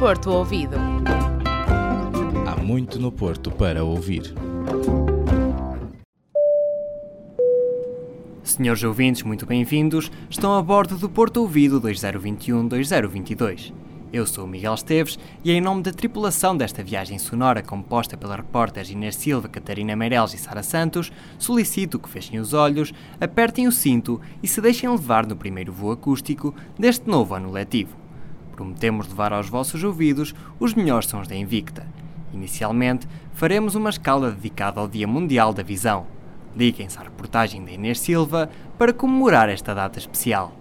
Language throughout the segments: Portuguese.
Porto Ouvido. Há muito no Porto para ouvir. Senhores ouvintes, muito bem-vindos. Estão a bordo do Porto Ouvido 2021-2022. Eu sou o Miguel Esteves e, em nome da tripulação desta viagem sonora composta pela repórteres Inês Silva, Catarina Meireles e Sara Santos, solicito que fechem os olhos, apertem o cinto e se deixem levar no primeiro voo acústico deste novo ano letivo. Prometemos levar aos vossos ouvidos os melhores sons da Invicta. Inicialmente, faremos uma escala dedicada ao Dia Mundial da Visão. Liguem-se à reportagem da Inês Silva para comemorar esta data especial.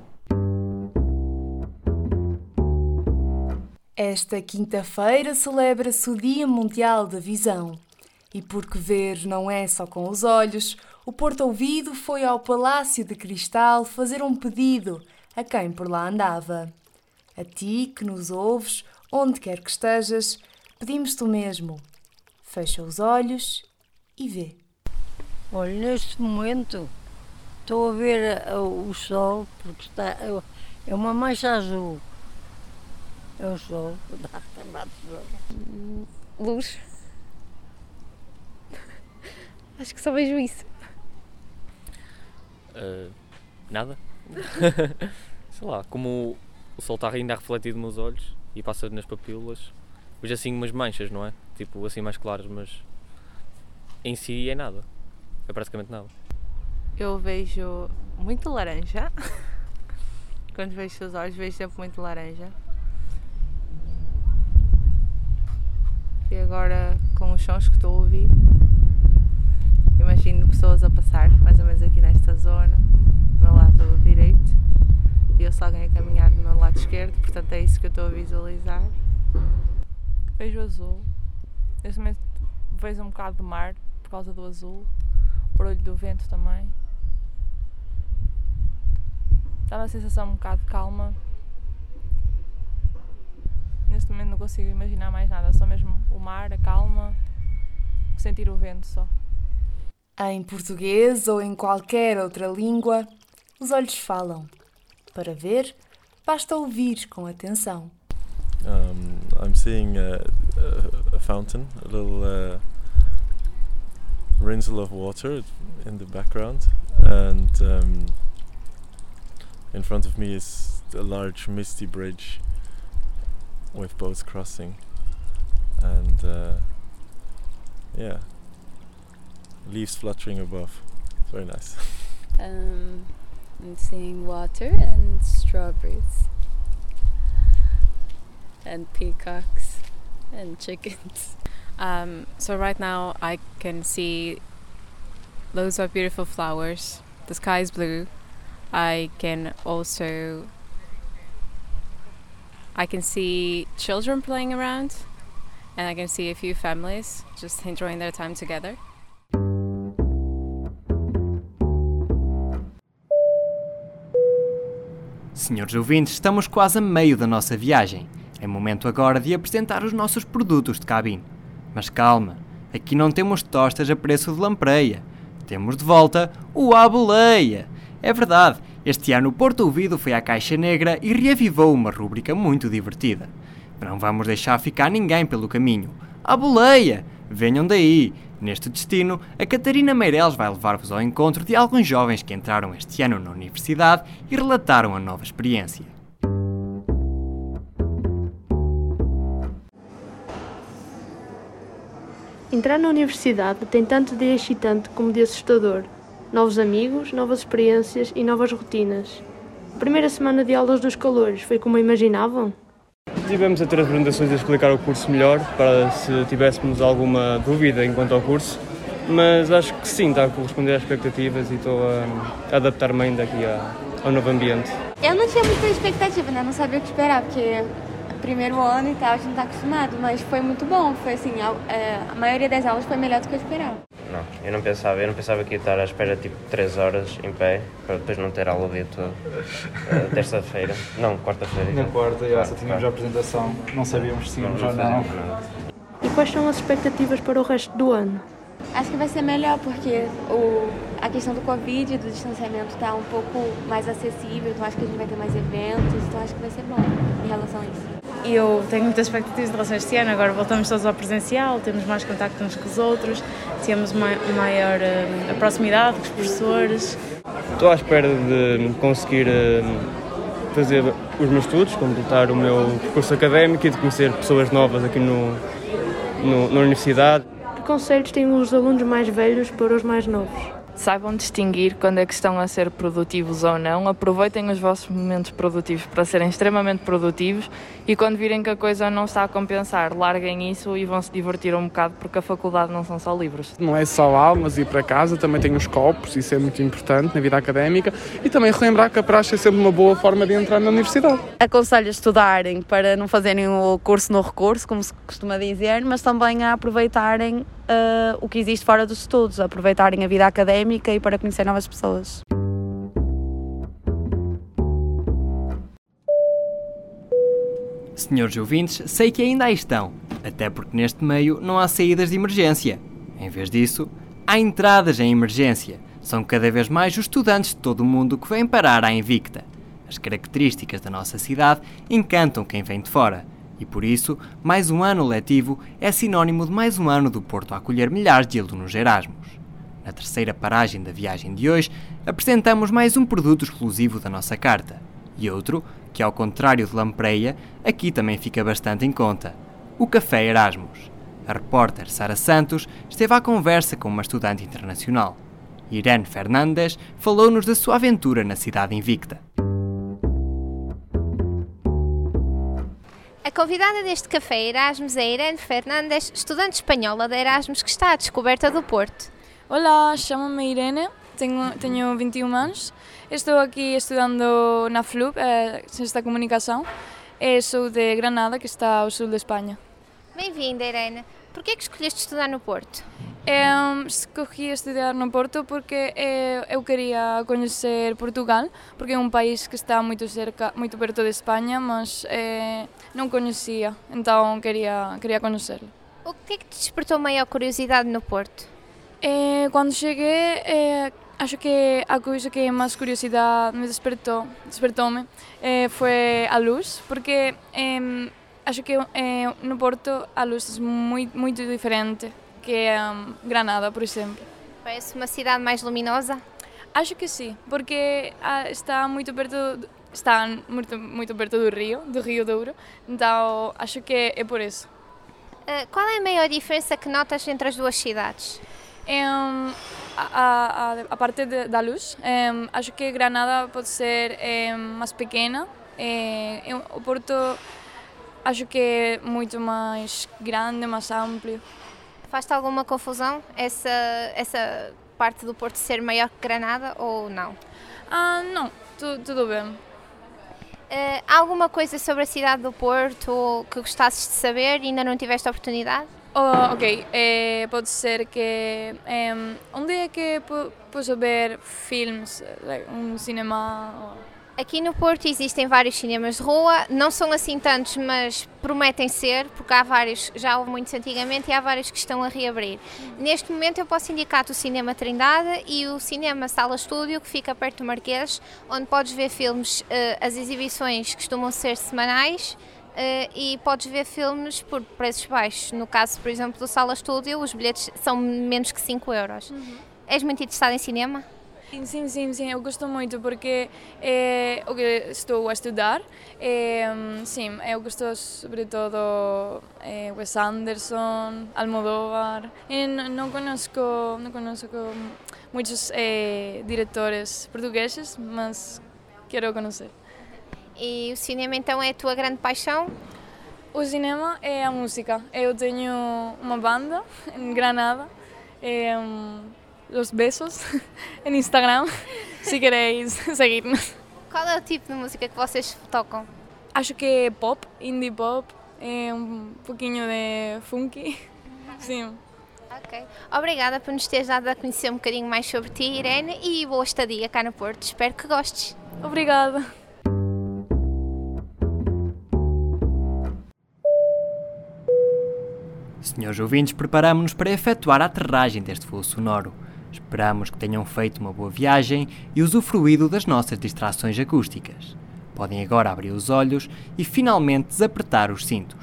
Esta quinta-feira celebra-se o Dia Mundial da Visão. E porque ver não é só com os olhos, o Porto Ouvido foi ao Palácio de Cristal fazer um pedido a quem por lá andava. A ti que nos ouves, onde quer que estejas, pedimos-te o mesmo. Fecha os olhos e vê. Olha, neste momento estou a ver uh, o sol, porque está, é uma mancha azul. É o sol. Luz. Acho que só vejo isso. Uh, nada. Sei lá, como o sol está ainda refletido nos olhos e passa nas papilas, vejo assim umas manchas, não é? Tipo, assim mais claras, mas em si é nada. É praticamente nada. Eu vejo muito laranja. Quando vejo os olhos, vejo sempre muito laranja. E agora, com os sons que estou a ouvir, imagino pessoas a passar, mais ou menos aqui nesta zona, visualizar. Vejo azul. Neste momento vejo um bocado de mar por causa do azul, o barulho do vento também. Dá uma sensação um bocado de calma. Neste momento não consigo imaginar mais nada, só mesmo o mar, a calma, sentir o vento só. Em português ou em qualquer outra língua, os olhos falam. Para ver, basta ouvir com atenção. Um, I'm seeing a, a, a, fountain, a little uh, rinsel of water in the background, and um, in front of me is a large misty bridge with boats crossing, and uh, yeah, leaves fluttering above. It's very nice. Um, I'm seeing water and strawberries and peacocks and chickens. Um, so right now I can see loads of beautiful flowers. The sky is blue. I can also I can see children playing around and I can see a few families just enjoying their time together. Senhores ouvintes, estamos quase a meio da nossa viagem. É momento agora de apresentar os nossos produtos de cabine. Mas calma, aqui não temos tostas a preço de lampreia. Temos de volta o Aboleia. É verdade, este ano o Porto Ouvido foi à Caixa Negra e reavivou uma rúbrica muito divertida. Não vamos deixar ficar ninguém pelo caminho. Aboleia! Venham daí! Neste destino, a Catarina Meireles vai levar-vos ao encontro de alguns jovens que entraram este ano na universidade e relataram a nova experiência. Entrar na universidade tem tanto de excitante como de assustador. Novos amigos, novas experiências e novas rotinas. A primeira semana de aulas dos calores foi como imaginavam? Tivemos a ter apresentações a explicar o curso melhor, para se tivéssemos alguma dúvida enquanto ao curso, mas acho que sim, está a corresponder às expectativas e estou a adaptar-me ainda aqui ao novo ambiente. Eu não tinha muita expectativa, né? Não sabia o que esperar, porque primeiro ano e tal, a gente não tá acostumado, mas foi muito bom. Foi assim, a, é, a, maioria das aulas foi melhor do que eu esperava. Não, eu não pensava, eu não pensava que ia estar à espera tipo 3 horas em pé para depois não ter aula o dia todo. Uh, Terça-feira, não, quarta-feira. Na quarta, já, só tínhamos a apresentação, não sabíamos se tínhamos ou não. E quais são as expectativas para o resto do ano? Acho que vai ser melhor porque o, a questão do Covid, do distanciamento está um pouco mais acessível, então acho que a gente vai ter mais eventos, então acho que vai ser bom em relação a isso. E eu tenho muitas expectativas em relação a este ano. Agora voltamos todos ao presencial, temos mais contacto uns com os outros, temos uma maior uh, proximidade com os professores. Estou à espera de conseguir uh, fazer os meus estudos, completar o meu percurso académico e de conhecer pessoas novas aqui no, no na universidade. Que conselhos têm os alunos mais velhos para os mais novos? Saibam distinguir quando é que estão a ser produtivos ou não, aproveitem os vossos momentos produtivos para serem extremamente produtivos e quando virem que a coisa não está a compensar, larguem isso e vão se divertir um bocado porque a faculdade não são só livros. Não é só aulas e ir para casa, também tem os copos, isso é muito importante na vida académica e também relembrar que a praxe é sempre uma boa forma de entrar na universidade. Aconselho a estudarem para não fazerem o curso no recurso, como se costuma dizer, mas também a aproveitarem uh, o que existe fora dos estudos, aproveitarem a vida académica e para conhecer novas pessoas. Senhores ouvintes, sei que ainda aí estão, até porque neste meio não há saídas de emergência. Em vez disso, há entradas em emergência. São cada vez mais os estudantes de todo o mundo que vêm parar à Invicta. As características da nossa cidade encantam quem vem de fora e por isso, mais um ano letivo é sinónimo de mais um ano do Porto a acolher milhares de alunos Erasmus. Na terceira paragem da viagem de hoje, apresentamos mais um produto exclusivo da nossa carta e outro que, ao contrário de Lampreia, aqui também fica bastante em conta: o Café Erasmus. A repórter Sara Santos esteve à conversa com uma estudante internacional. Irene Fernandes falou-nos da sua aventura na cidade invicta. A convidada deste café Erasmus é Irene Fernandes, estudante espanhola da Erasmus que está à descoberta do Porto. Olá, chamo-me Irene, tenho, tenho 21 anos, estou aqui estudando na FLUB, eh, Ciência da Comunicação, e sou de Granada, que está ao sul da Espanha. Bem-vinda, Irene. Por que é que escolheste estudar no Porto? Eu escolhi estudar no Porto porque eu queria conhecer Portugal, porque é um país que está muito cerca, muito perto de Espanha, mas é, não conhecia, então queria queria conhecê-lo. O que é que te despertou maior curiosidade no Porto? É, quando cheguei, é, acho que a coisa que mais curiosidade me despertou, despertou-me, é, foi a luz, porque acho que no Porto a luz é muito muito diferente que um, Granada, por exemplo. Parece uma cidade mais luminosa? Acho que sim, porque ah, está muito perto está muito, muito perto do rio, do Rio Douro, então acho que é por isso. Uh, qual é a maior diferença que notas entre as duas cidades? Um, a, a, a, parte de, da luz, um, acho que Granada pode ser mais pequena, o Porto acho que é muito mais grande, mais amplo. Faz-te alguma confusão essa, essa parte do Porto ser maior que Granada ou não? Ah, não, tu, tudo bem. Uh, alguma coisa sobre a cidade do Porto que gostasses de saber e ainda não tiveste a oportunidade? Oh, ok, eh, pode ser que. Eh, onde é que posso ver filmes, um cinema? Aqui no Porto existem vários cinemas de rua, não são assim tantos, mas prometem ser, porque há vários, já houve muitos antigamente e há vários que estão a reabrir. Neste momento eu posso indicar-te o Cinema Trindade e o Cinema Sala Estúdio, que fica perto do Marquês, onde podes ver filmes, eh, as exibições costumam ser semanais, Uh, e podes ver filmes por preços baixos. No caso, por exemplo, do Sala Estúdio, os bilhetes são menos que 5 euros. Uhum. És muito interessado em cinema? Sim, sim, sim, eu gosto muito porque é o que estou a estudar. É, sim, eu gosto sobretudo é, Wes Anderson, Almodóvar. E não conheço, não conheço muitos é, diretores portugueses, mas quero conhecer. E o cinema então é a tua grande paixão? O cinema é a música. Eu tenho uma banda em Granada. É, los besos en Instagram, se queréis seguirnos. Qual é o tipo de música que vocês tocam? Acho que é pop, indie pop, é um pouquinho de funky. Sim. Ok. Obrigada por nos teres dado a conhecer um bocadinho mais sobre ti, Irene, e boa estadia cá no Porto. Espero que gostes. Obrigada. Senhores ouvintes, preparamos-nos para efetuar a aterragem deste voo sonoro. Esperamos que tenham feito uma boa viagem e usufruído das nossas distrações acústicas. Podem agora abrir os olhos e finalmente desapertar os cintos.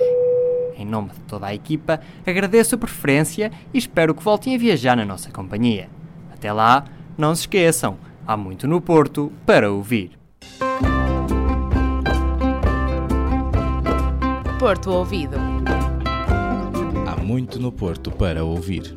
Em nome de toda a equipa, agradeço a preferência e espero que voltem a viajar na nossa companhia. Até lá, não se esqueçam, há muito no Porto para ouvir. Porto Ouvido. Há muito no Porto para ouvir.